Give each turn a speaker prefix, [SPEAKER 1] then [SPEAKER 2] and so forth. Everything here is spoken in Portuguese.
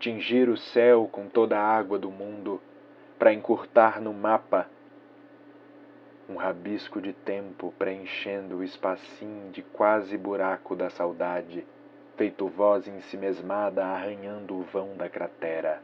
[SPEAKER 1] tingir o céu com toda a água do mundo, para encurtar no mapa um rabisco de tempo preenchendo o espacinho de quase buraco da saudade, feito voz ensimesmada arranhando o vão da cratera.